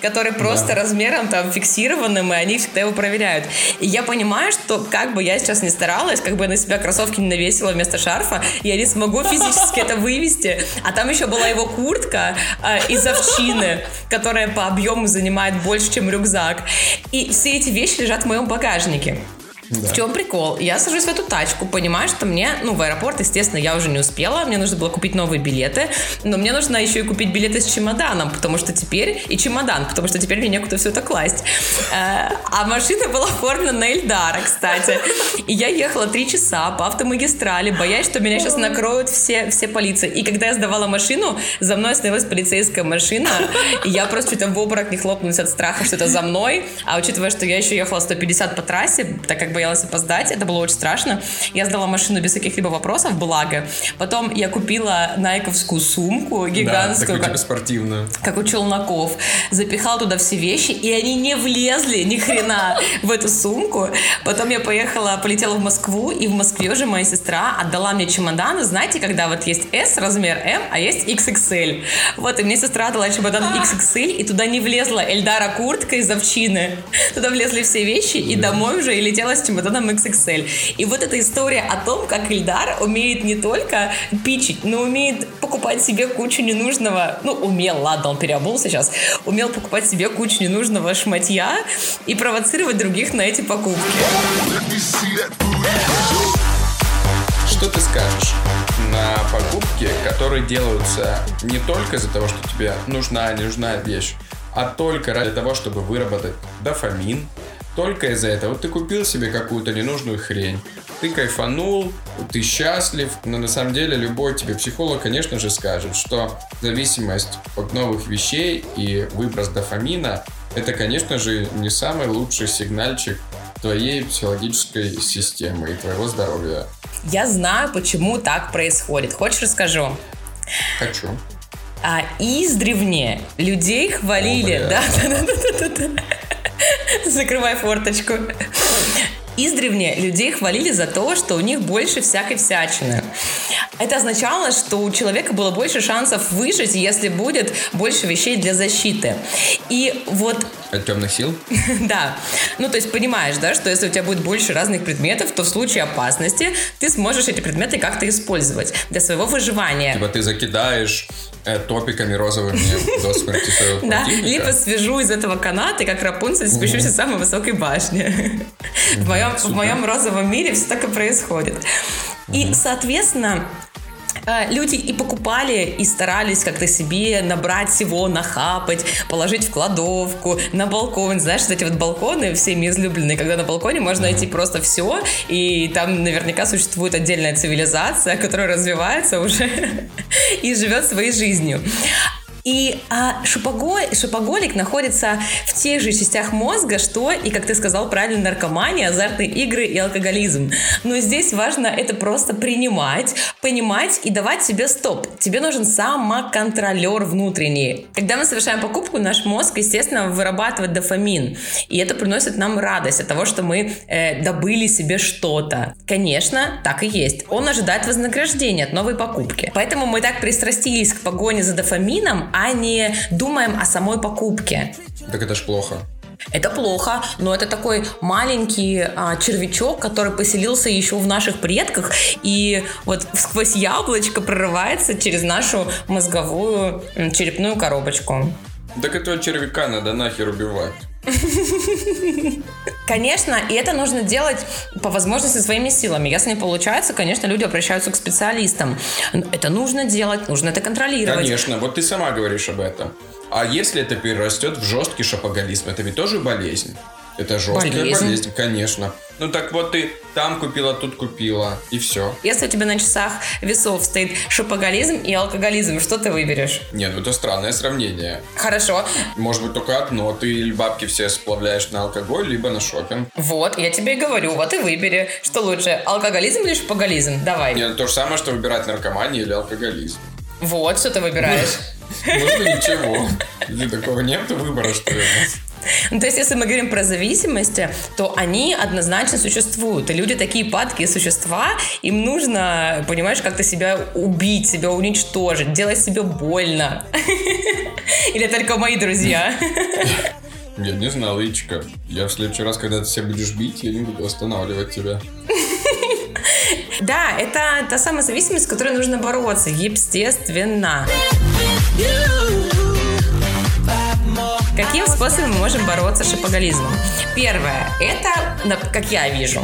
который просто Да. размером там фиксированным, и они всегда его проверяют. И я понимаю, что как бы я сейчас не старалась, как бы я на себя кроссовки не навесила вместо шарфа, я не смогу физически это вывести. А там еще была его куртка э, из овчины, которая по объему занимает больше, чем рюкзак. И все эти вещи лежат в моем багажнике. В чем прикол? Я сажусь в эту тачку, понимаю, что мне, ну, в аэропорт, естественно, я уже не успела, мне нужно было купить новые билеты, но мне нужно еще и купить билеты с чемоданом, потому что теперь, и чемодан, потому что теперь мне некуда все это класть. Э, А машина была оформлена на Эльдара, кстати. И я ехала три часа по автомагистрали, боясь, что меня сейчас накроют все, все полиции. И когда я сдавала машину, за мной остановилась полицейская машина, и я просто чуть в обморок не хлопнулась от страха, что это за мной. А учитывая, что я еще ехала 150 по трассе, так как бы боялась опоздать, это было очень страшно. Я сдала машину без каких-либо вопросов, благо. Потом я купила найковскую сумку Да, гигантскую, такую как- типа спортивную. как у челноков, запихал туда все вещи, и они не влезли ни хрена в эту сумку. Потом я поехала, полетела в Москву, и в Москве уже моя сестра отдала мне чемоданы. Знаете, когда вот есть S размер M, а есть XXL. Вот, и мне сестра отдала чемодан XXL, и туда не влезла Эльдара куртка из овчины. Туда влезли все вещи, и домой уже и летела с чемоданом XXL. И вот эта история о том, как Эльдар умеет не только пичить, но умеет покупать себе кучу ненужного, ну, умел, ладно, он переобулся сейчас, умел покупать себе кучу ненужного шматья и провоцировать других на эти покупки. Что ты скажешь на покупки, которые делаются не только из-за того, что тебе нужна, не нужна вещь, а только ради того, чтобы выработать дофамин, только из-за этого. Вот ты купил себе какую-то ненужную хрень, ты кайфанул, ты счастлив, но на самом деле любой тебе психолог, конечно же, скажет, что зависимость от новых вещей и выброс дофамина это, конечно же, не самый лучший сигнальчик твоей психологической системы и твоего здоровья. Я знаю, почему так происходит. Хочешь расскажу? Хочу. А издревне людей хвалили. О, бля. да, да, да, да, да, да. Закрывай форточку. Издревне людей хвалили за то, что у них больше всякой всячины. Это означало, что у человека было больше шансов выжить, если будет больше вещей для защиты. И вот От темных сил? да. Ну, то есть понимаешь, да, что если у тебя будет больше разных предметов, то в случае опасности ты сможешь эти предметы как-то использовать для своего выживания. Типа ты закидаешь э, топиками розовыми до смерти своего Да, либо свяжу из этого каната и как Рапунцель спущусь из самой высокой башни. В моем, розовом мире все так и происходит. И, соответственно, люди и покупали, и старались как-то себе набрать всего, нахапать, положить в кладовку, на балкон. Знаешь, вот эти вот балконы всеми излюбленные, когда на балконе можно найти просто все, и там наверняка существует отдельная цивилизация, которая развивается уже и живет своей жизнью. И а, шопого- шопоголик находится в тех же частях мозга, что и, как ты сказал правильно, наркомания, азартные игры и алкоголизм. Но здесь важно это просто принимать, понимать и давать себе стоп. Тебе нужен самоконтролер внутренний. Когда мы совершаем покупку, наш мозг, естественно, вырабатывает дофамин. И это приносит нам радость от того, что мы э, добыли себе что-то. Конечно, так и есть. Он ожидает вознаграждения от новой покупки. Поэтому мы так пристрастились к погоне за дофамином, а не думаем о самой покупке. Так это ж плохо. Это плохо, но это такой маленький а, червячок, который поселился еще в наших предках и вот сквозь яблочко прорывается через нашу мозговую черепную коробочку. Так этого червяка надо нахер убивать. Конечно, и это нужно делать по возможности своими силами. Если не получается, конечно, люди обращаются к специалистам. Это нужно делать, нужно это контролировать. Конечно, вот ты сама говоришь об этом. А если это перерастет в жесткий шопоголизм, это ведь тоже болезнь. Это жесткая Болезнь. болезнь, конечно. Ну так вот ты там купила, тут купила, и все. Если у тебя на часах весов стоит шопоголизм и алкоголизм, что ты выберешь? Нет, ну это странное сравнение. Хорошо. Может быть только одно. Ты бабки все сплавляешь на алкоголь, либо на шопинг. Вот, я тебе и говорю, вот и выбери. Что лучше, алкоголизм или шопоголизм? Давай. Нет, то же самое, что выбирать наркоманию или алкоголизм. Вот, что ты выбираешь. Можно ничего. Или такого нет выбора, что ли? Ну, то есть, если мы говорим про зависимости, то они однозначно существуют. И люди такие падкие существа, им нужно, понимаешь, как-то себя убить, себя уничтожить, делать себе больно. Или только мои друзья. Я не знал, Ичка. Я в следующий раз, когда ты себя будешь бить, я не буду останавливать тебя. Да, это та самая зависимость, с которой нужно бороться, естественно. Каким способом мы можем бороться с шопоголизмом? Первое, это, как я вижу,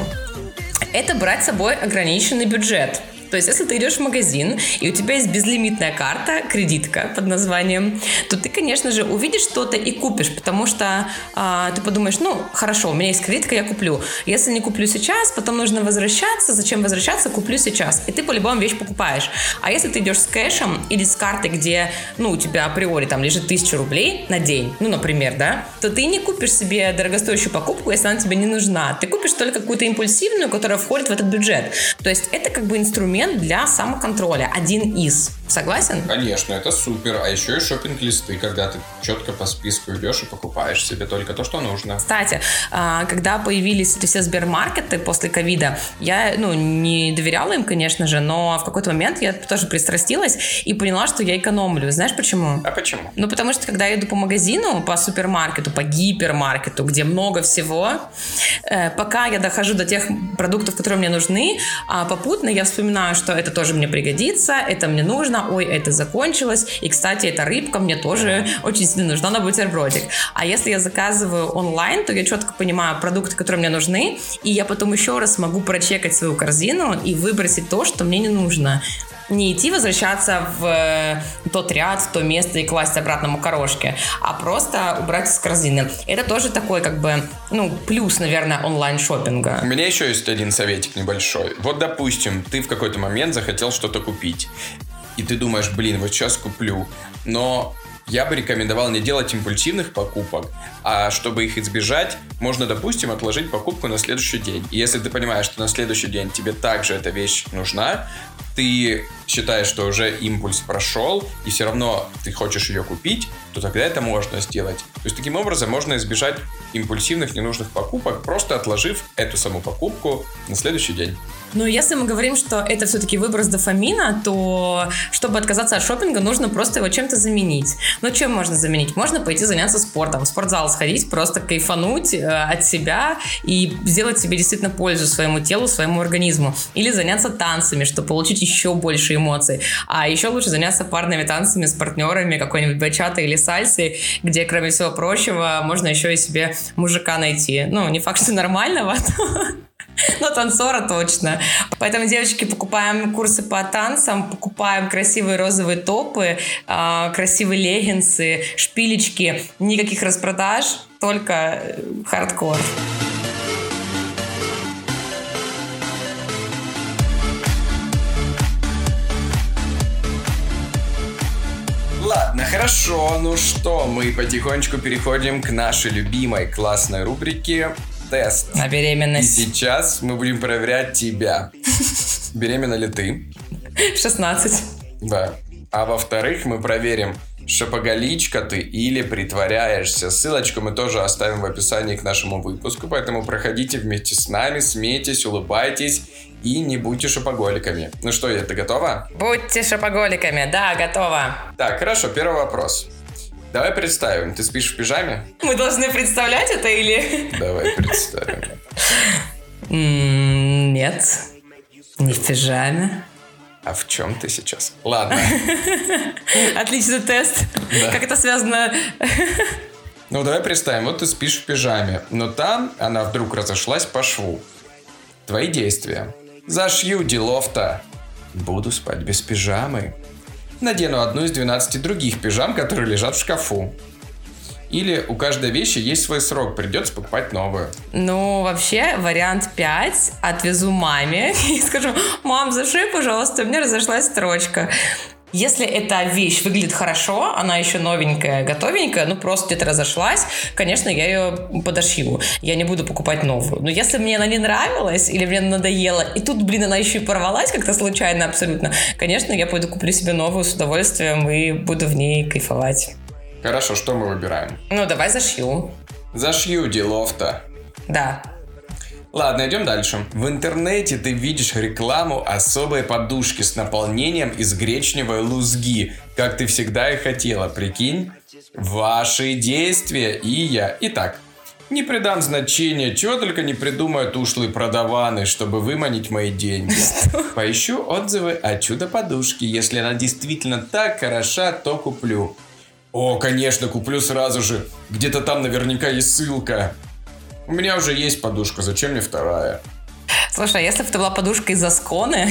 это брать с собой ограниченный бюджет. То есть, если ты идешь в магазин, и у тебя есть безлимитная карта, кредитка под названием, то ты, конечно же, увидишь что-то и купишь, потому что а, ты подумаешь, ну, хорошо, у меня есть кредитка, я куплю. Если не куплю сейчас, потом нужно возвращаться, зачем возвращаться, куплю сейчас. И ты по-любому вещь покупаешь. А если ты идешь с кэшем или с картой, где, ну, у тебя априори там лежит тысяча рублей на день, ну, например, да, то ты не купишь себе дорогостоящую покупку, если она тебе не нужна. Ты купишь только какую-то импульсивную, которая входит в этот бюджет. То есть это как бы инструмент для самоконтроля, один из. Согласен? Конечно, это супер. А еще и шопинг-листы, когда ты четко по списку идешь и покупаешь себе только то, что нужно. Кстати, а, когда появились эти все сбермаркеты после ковида, я, ну, не доверяла им, конечно же, но в какой-то момент я тоже пристрастилась и поняла, что я экономлю. Знаешь почему? А почему? Ну, потому что, когда я иду по магазину, по супермаркету, по гипермаркету, где много всего, э, пока я дохожу до тех продуктов, которые мне нужны, а попутно я вспоминаю, что это тоже мне пригодится, это мне нужно, ой, это закончилось, и, кстати, эта рыбка мне тоже очень сильно нужна на бутербродик. А если я заказываю онлайн, то я четко понимаю продукты, которые мне нужны, и я потом еще раз могу прочекать свою корзину и выбросить то, что мне не нужно не идти возвращаться в э, тот ряд, в то место и класть обратно макарошки, а просто убрать из корзины. Это тоже такой, как бы, ну, плюс, наверное, онлайн-шопинга. У меня еще есть один советик небольшой. Вот, допустим, ты в какой-то момент захотел что-то купить. И ты думаешь, блин, вот сейчас куплю. Но я бы рекомендовал не делать импульсивных покупок, а чтобы их избежать, можно, допустим, отложить покупку на следующий день. И если ты понимаешь, что на следующий день тебе также эта вещь нужна, ты считаешь, что уже импульс прошел, и все равно ты хочешь ее купить, то тогда это можно сделать. То есть таким образом можно избежать импульсивных ненужных покупок, просто отложив эту саму покупку на следующий день. Но если мы говорим, что это все-таки выброс дофамина, то чтобы отказаться от шопинга, нужно просто его чем-то заменить. Но чем можно заменить? Можно пойти заняться спортом, в спортзал сходить, просто кайфануть э, от себя и сделать себе действительно пользу своему телу, своему организму. Или заняться танцами, чтобы получить еще больше эмоций. А еще лучше заняться парными танцами с партнерами, какой-нибудь бачатой или сальсой, где, кроме всего прочего, можно еще и себе мужика найти. Ну, не факт, что нормального, но танцора точно. Поэтому, девочки, покупаем курсы по танцам, покупаем красивые розовые топы, а, красивые леггинсы, шпилечки. Никаких распродаж, только э, хардкор. Ладно, хорошо. Ну что, мы потихонечку переходим к нашей любимой классной рубрике тест. На И беременность. сейчас мы будем проверять тебя. Беременна ли ты? 16. Да. А во-вторых, мы проверим, шапоголичка ты или притворяешься. Ссылочку мы тоже оставим в описании к нашему выпуску, поэтому проходите вместе с нами, смейтесь, улыбайтесь и не будьте шапоголиками. Ну что, ты готова? Будьте шопоголиками. Да, готово. Так, хорошо, первый вопрос. Давай представим, ты спишь в пижаме? Мы должны представлять это или... Давай представим. Нет. Не в пижаме. А в чем ты сейчас? Ладно. Отличный тест. Да. Как это связано? Ну, давай представим, вот ты спишь в пижаме, но там она вдруг разошлась по шву. Твои действия. Зашью делов-то. Буду спать без пижамы. Надену одну из 12 других пижам, которые лежат в шкафу. Или у каждой вещи есть свой срок, придется покупать новую. Ну, вообще, вариант 5. Отвезу маме и скажу, мам, зашей, пожалуйста, у меня разошлась строчка. Если эта вещь выглядит хорошо, она еще новенькая, готовенькая, ну просто где-то разошлась, конечно, я ее подошью. Я не буду покупать новую. Но если мне она не нравилась или мне надоела, и тут, блин, она еще и порвалась как-то случайно абсолютно, конечно, я пойду куплю себе новую с удовольствием и буду в ней кайфовать. Хорошо, что мы выбираем? Ну, давай зашью. Зашью делов-то. Да. Ладно, идем дальше. В интернете ты видишь рекламу особой подушки с наполнением из гречневой лузги, как ты всегда и хотела, прикинь? Ваши действия и я. Итак, не придам значения, чего только не придумают ушлые продаваны, чтобы выманить мои деньги. Поищу отзывы о чудо-подушке. Если она действительно так хороша, то куплю. О, конечно, куплю сразу же. Где-то там наверняка есть ссылка. У меня уже есть подушка, зачем мне вторая? Слушай, а если бы это была подушка из Асконы,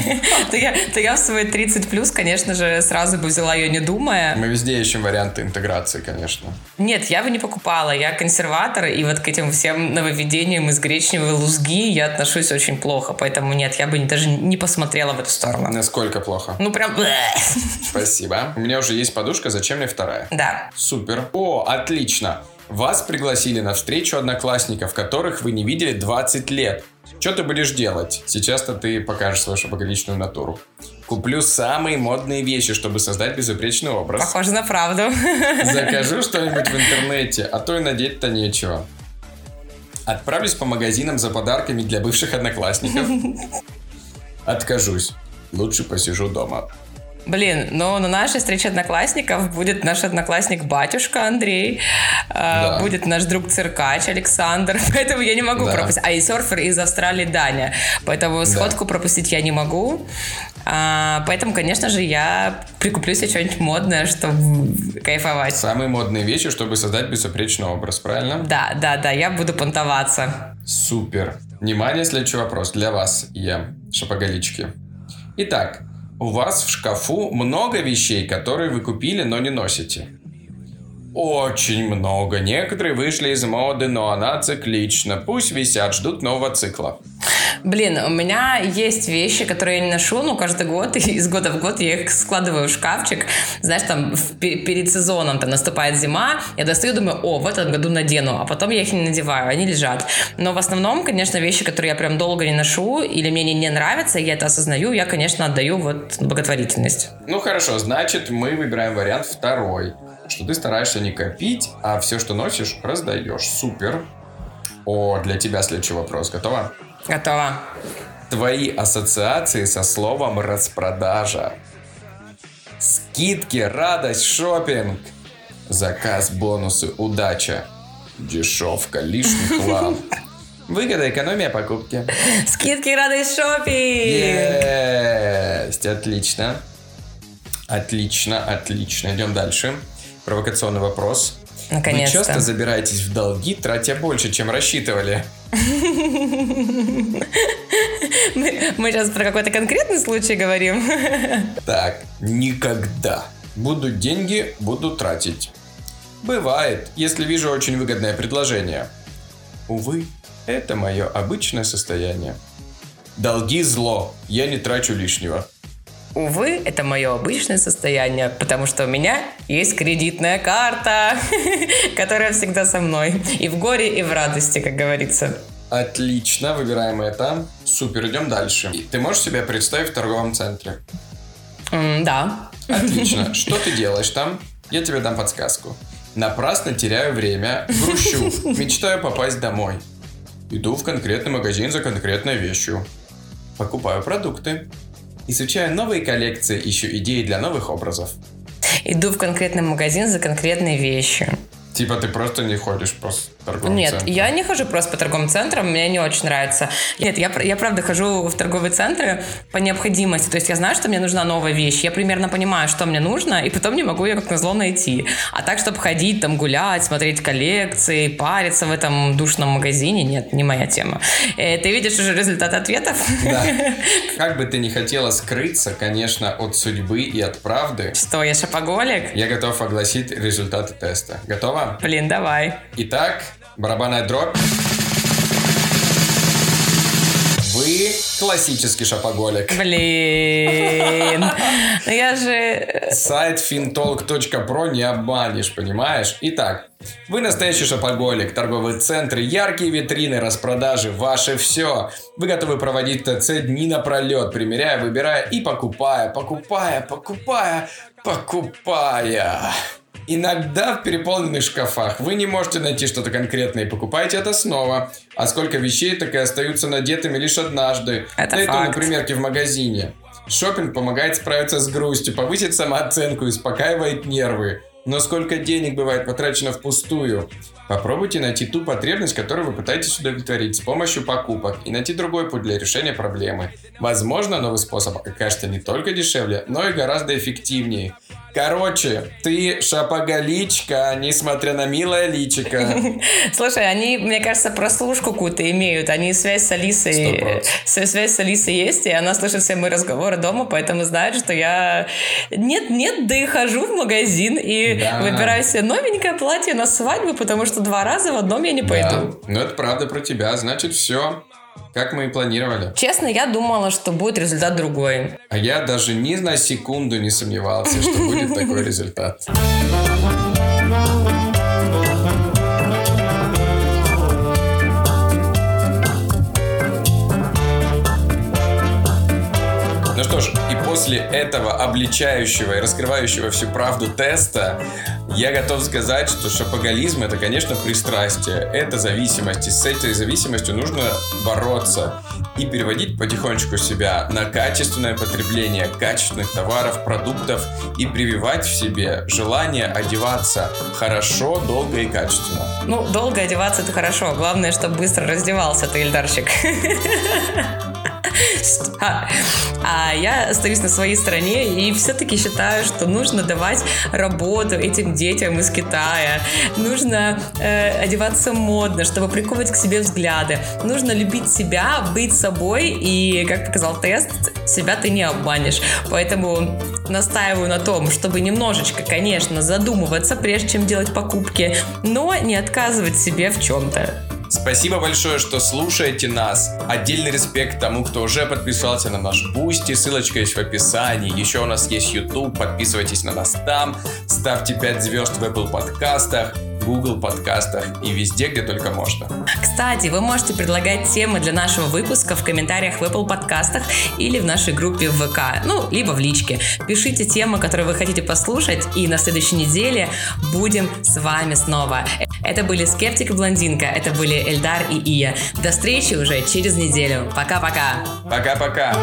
то я, то я в свои 30 плюс, конечно же, сразу бы взяла ее не думая. Мы везде ищем варианты интеграции, конечно. Нет, я бы не покупала. Я консерватор, и вот к этим всем нововведениям из гречневой лузги я отношусь очень плохо. Поэтому нет, я бы даже не посмотрела в эту сторону. Насколько плохо? Ну прям... Спасибо. У меня уже есть подушка, зачем мне вторая? Да. Супер. О, отлично. Вас пригласили на встречу одноклассников, которых вы не видели 20 лет. Что ты будешь делать? Сейчас-то ты покажешь свою шапоголичную натуру. Куплю самые модные вещи, чтобы создать безупречный образ. Похоже на правду. Закажу что-нибудь в интернете, а то и надеть-то нечего. Отправлюсь по магазинам за подарками для бывших одноклассников. Откажусь. Лучше посижу дома. Блин, но на нашей встрече одноклассников будет наш одноклассник батюшка Андрей, э, Да. будет наш друг циркач Александр, поэтому я не могу Да. пропустить. А и серфер из Австралии Даня, поэтому сходку пропустить я не могу. А, поэтому, конечно же, я прикуплю себе что-нибудь модное, чтобы кайфовать. Самые модные вещи, чтобы создать безупречный образ, правильно? Да, да, да, я буду понтоваться. Супер. Внимание, следующий вопрос для вас, я, шапоголички. Итак, у вас в шкафу много вещей, которые вы купили, но не носите. Очень много. Некоторые вышли из моды, но она циклична. Пусть висят, ждут нового цикла. Блин, у меня есть вещи, которые я не ношу, но каждый год, и из года в год я их складываю в шкафчик. Знаешь, там в- пе- перед сезоном там наступает зима, я достаю, думаю, о, в этом году надену, а потом я их не надеваю, они лежат. Но в основном, конечно, вещи, которые я прям долго не ношу или мне не, не нравятся, я это осознаю, я, конечно, отдаю вот благотворительность. Ну хорошо, значит, мы выбираем вариант второй. Что ты стараешься не копить, а все, что носишь, раздаешь. Супер. О, для тебя следующий вопрос. Готова? Готово. Твои ассоциации со словом распродажа. Скидки, радость, шопинг. Заказ, бонусы, удача. Дешевка, лишний хлам. Выгода, экономия покупки. Скидки, радость, шопинг! Есть, отлично. Отлично, отлично. Идем дальше. Провокационный вопрос. Наконец-то. Вы часто забираетесь в долги, тратя больше, чем рассчитывали? Мы, мы сейчас про какой-то конкретный случай говорим. Так, никогда. Будут деньги, буду тратить. Бывает, если вижу очень выгодное предложение. Увы, это мое обычное состояние. Долги зло, я не трачу лишнего. Увы, это мое обычное состояние, потому что у меня есть кредитная карта, которая всегда со мной. И в горе, и в радости, как говорится. Отлично, выбираем это. Супер, идем дальше. Ты можешь себя представить в торговом центре? Да. Отлично. Что ты делаешь там? Я тебе дам подсказку. Напрасно теряю время, грущу, мечтаю попасть домой. Иду в конкретный магазин за конкретной вещью. Покупаю продукты. Изучаю новые коллекции, ищу идеи для новых образов. Иду в конкретный магазин за конкретные вещи. Типа ты просто не ходишь по торговым Нет, центрам. я не хожу просто по торговым центрам, мне не очень нравится. Нет, я, я правда хожу в торговые центры по необходимости. То есть я знаю, что мне нужна новая вещь, я примерно понимаю, что мне нужно, и потом не могу ее как назло найти. А так, чтобы ходить, там гулять, смотреть коллекции, париться в этом душном магазине, нет, не моя тема. Э, ты видишь уже результат ответов? Да. Как бы ты ни хотела скрыться, конечно, от судьбы и от правды, Что, я шопоголик? я готов огласить результаты теста. Готова? Блин, давай. Итак, барабанная дробь. Вы классический шопоголик. Блин. Ну я же... Сайт fintalk.pro не обманешь, понимаешь? Итак, вы настоящий шопоголик, торговые центры, яркие витрины, распродажи, ваше все. Вы готовы проводить ТЦ дни напролет, примеряя, выбирая и покупая, покупая, покупая, покупая. Иногда в переполненных шкафах вы не можете найти что-то конкретное и покупаете это снова. А сколько вещей так и остаются надетыми лишь однажды. Это Да и то на факт. примерке в магазине. Шопинг помогает справиться с грустью, повысить самооценку и успокаивает нервы. Но сколько денег бывает потрачено впустую? Попробуйте найти ту потребность, которую вы пытаетесь удовлетворить с помощью покупок и найти другой путь для решения проблемы. Возможно, новый способ окажется не только дешевле, но и гораздо эффективнее. Короче, ты шапоголичка, несмотря на милое личико. Слушай, они, мне кажется, прослушку какую-то имеют. Они связь с Алисой... Связь с Алисой есть, и она слышит все мои разговоры дома, поэтому знает, что я... Нет-нет, да и хожу в магазин и Да. выбираю себе новенькое платье на свадьбу, потому что два раза в одном я не пойду. Да. Ну, это правда про тебя. Значит, все, как мы и планировали. Честно, я думала, что будет результат другой. А я даже ни на секунду не сомневался, что будет такой результат. После этого обличающего и раскрывающего всю правду теста, я готов сказать, что шапоголизм это, конечно, пристрастие, это зависимость, и с этой зависимостью нужно бороться и переводить потихонечку себя на качественное потребление качественных товаров, продуктов и прививать в себе желание одеваться хорошо, долго и качественно. Ну, долго одеваться это хорошо. Главное, чтобы быстро раздевался ты, Ильдарчик. А, а я остаюсь на своей стороне и все-таки считаю, что нужно давать работу этим детям из Китая. Нужно э, одеваться модно, чтобы приковывать к себе взгляды. Нужно любить себя, быть собой и, как показал тест, себя ты не обманешь. Поэтому настаиваю на том, чтобы немножечко, конечно, задумываться, прежде чем делать покупки, но не отказывать себе в чем-то. Спасибо большое, что слушаете нас. Отдельный респект тому, кто уже подписался на наш Бусти. Ссылочка есть в описании. Еще у нас есть YouTube. Подписывайтесь на нас там. Ставьте 5 звезд в Apple подкастах, Google подкастах и везде, где только можно. Кстати, вы можете предлагать темы для нашего выпуска в комментариях в Apple подкастах или в нашей группе в ВК, ну, либо в личке. Пишите темы, которые вы хотите послушать, и на следующей неделе будем с вами снова. Это были Скептик и Блондинка, это были Эльдар и Ия. До встречи уже через неделю. Пока-пока. Пока-пока.